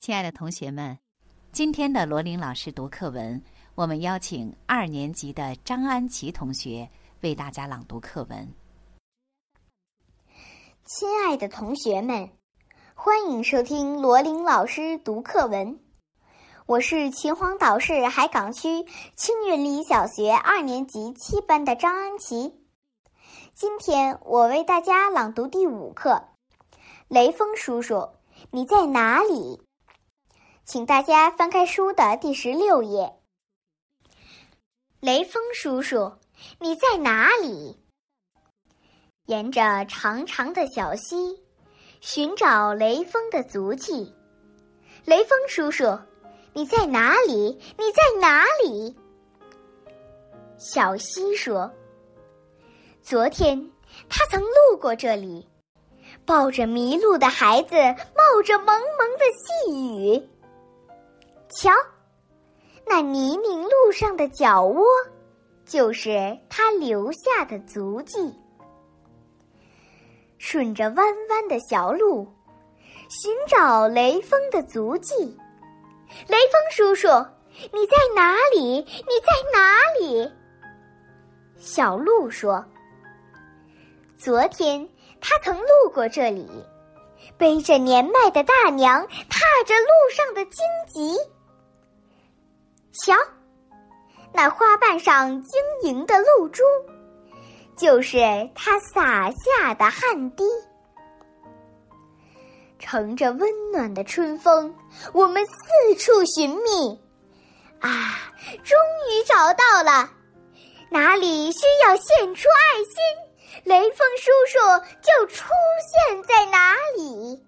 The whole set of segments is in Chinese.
亲爱的同学们，今天的罗琳老师读课文，我们邀请二年级的张安琪同学为大家朗读课文。亲爱的同学们，欢迎收听罗琳老师读课文。我是秦皇岛市海港区青云里小学二年级七班的张安琪。今天我为大家朗读第五课《雷锋叔叔，你在哪里》。请大家翻开书的第十六页。雷锋叔叔，你在哪里？沿着长长的小溪，寻找雷锋的足迹。雷锋叔叔，你在哪里？你在哪里？小溪说：“昨天他曾路过这里，抱着迷路的孩子，冒着蒙蒙的细雨。瞧，那泥泞路上的脚窝，就是他留下的足迹。”顺着弯弯的小路，寻找雷锋的足迹。雷锋叔叔，你在哪里？你在哪里？小鹿说：“昨天他曾路过这里，背着年迈的大娘，踏着路上的荆棘。瞧，那花瓣上晶莹的露珠。”就是他洒下的汗滴，乘着温暖的春风，我们四处寻觅，啊，终于找到了！哪里需要献出爱心，雷锋叔叔就出现在哪里。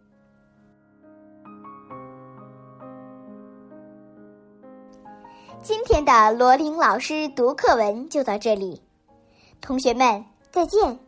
今天的罗琳老师读课文就到这里。同学们，再见。